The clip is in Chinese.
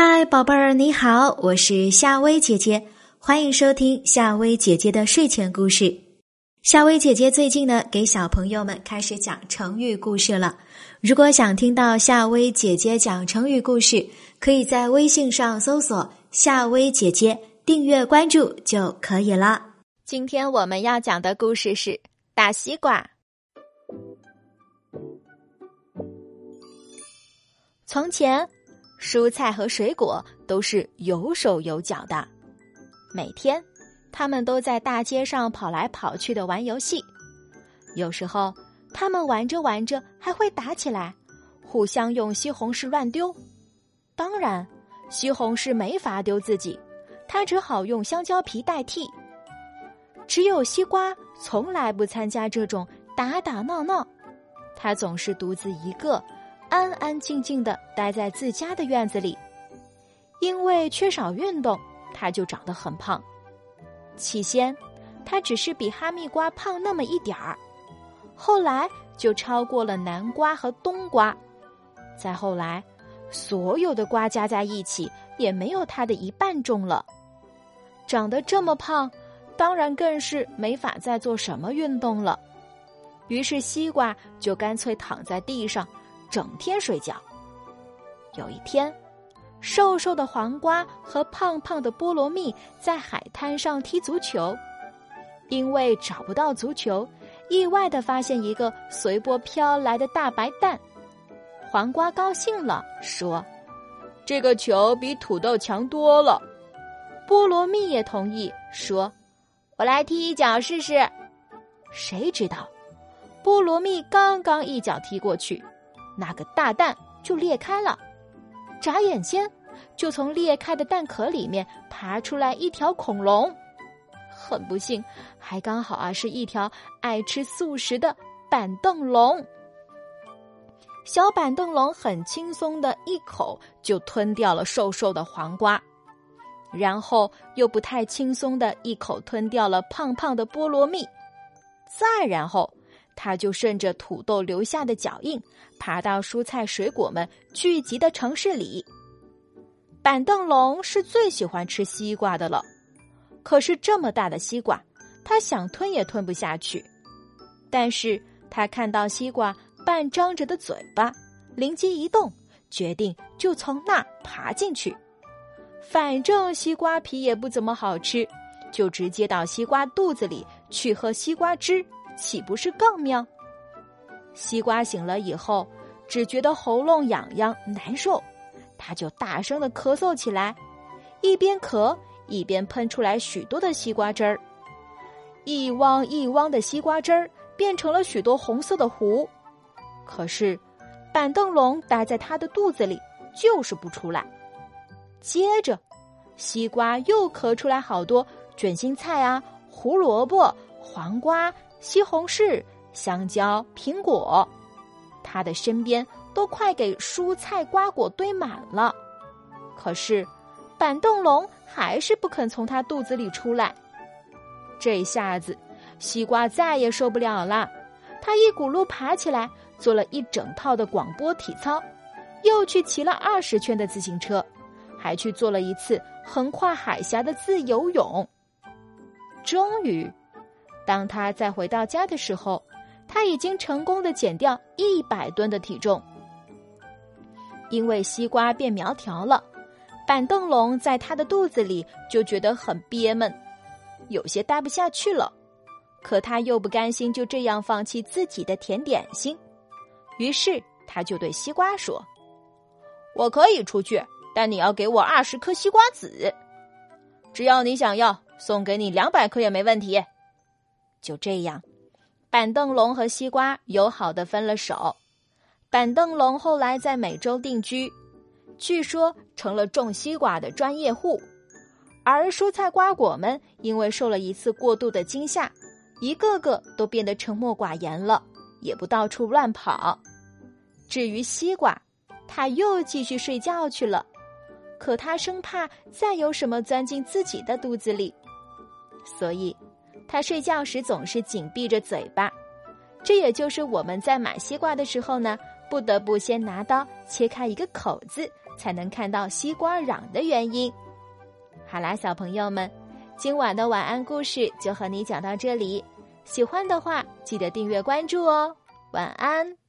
嗨，宝贝儿，你好，我是夏薇姐姐，欢迎收听夏薇姐姐的睡前故事。夏薇姐姐最近呢，给小朋友们开始讲成语故事了。如果想听到夏薇姐姐讲成语故事，可以在微信上搜索“夏薇姐姐”，订阅关注就可以了。今天我们要讲的故事是大西瓜。从前。蔬菜和水果都是有手有脚的，每天，他们都在大街上跑来跑去的玩游戏。有时候，他们玩着玩着还会打起来，互相用西红柿乱丢。当然，西红柿没法丢自己，他只好用香蕉皮代替。只有西瓜从来不参加这种打打闹闹，他总是独自一个。安安静静的待在自家的院子里，因为缺少运动，它就长得很胖。起先，它只是比哈密瓜胖那么一点儿，后来就超过了南瓜和冬瓜，再后来，所有的瓜加在一起也没有它的一半重了。长得这么胖，当然更是没法再做什么运动了。于是，西瓜就干脆躺在地上。整天睡觉。有一天，瘦瘦的黄瓜和胖胖的菠萝蜜在海滩上踢足球，因为找不到足球，意外的发现一个随波飘来的大白蛋。黄瓜高兴了，说：“这个球比土豆强多了。”菠萝蜜也同意，说：“我来踢一脚试试。”谁知道，菠萝蜜刚刚一脚踢过去。那个大蛋就裂开了，眨眼间，就从裂开的蛋壳里面爬出来一条恐龙。很不幸，还刚好啊是一条爱吃素食的板凳龙。小板凳龙很轻松的一口就吞掉了瘦瘦的黄瓜，然后又不太轻松的一口吞掉了胖胖的菠萝蜜，再然后。他就顺着土豆留下的脚印，爬到蔬菜水果们聚集的城市里。板凳龙是最喜欢吃西瓜的了，可是这么大的西瓜，他想吞也吞不下去。但是他看到西瓜半张着的嘴巴，灵机一动，决定就从那爬进去。反正西瓜皮也不怎么好吃，就直接到西瓜肚子里去喝西瓜汁。岂不是更妙？西瓜醒了以后，只觉得喉咙痒痒难受，他就大声的咳嗽起来，一边咳一边喷出来许多的西瓜汁儿，一汪一汪的西瓜汁儿变成了许多红色的湖。可是板凳龙待在他的肚子里，就是不出来。接着，西瓜又咳出来好多卷心菜啊，胡萝卜、黄瓜。西红柿、香蕉、苹果，他的身边都快给蔬菜瓜果堆满了。可是，板凳龙还是不肯从他肚子里出来。这下子，西瓜再也受不了了，他一骨碌爬起来，做了一整套的广播体操，又去骑了二十圈的自行车，还去做了一次横跨海峡的自由泳。终于。当他再回到家的时候，他已经成功的减掉一百吨的体重。因为西瓜变苗条了，板凳龙在他的肚子里就觉得很憋闷，有些待不下去了。可他又不甘心就这样放弃自己的甜点心，于是他就对西瓜说：“我可以出去，但你要给我二十颗西瓜籽。只要你想要，送给你两百颗也没问题。”就这样，板凳龙和西瓜友好的分了手。板凳龙后来在美洲定居，据说成了种西瓜的专业户。而蔬菜瓜果们因为受了一次过度的惊吓，一个个都变得沉默寡言了，也不到处乱跑。至于西瓜，他又继续睡觉去了。可他生怕再有什么钻进自己的肚子里，所以。他睡觉时总是紧闭着嘴巴，这也就是我们在买西瓜的时候呢，不得不先拿刀切开一个口子，才能看到西瓜瓤的原因。好啦，小朋友们，今晚的晚安故事就和你讲到这里。喜欢的话，记得订阅关注哦。晚安。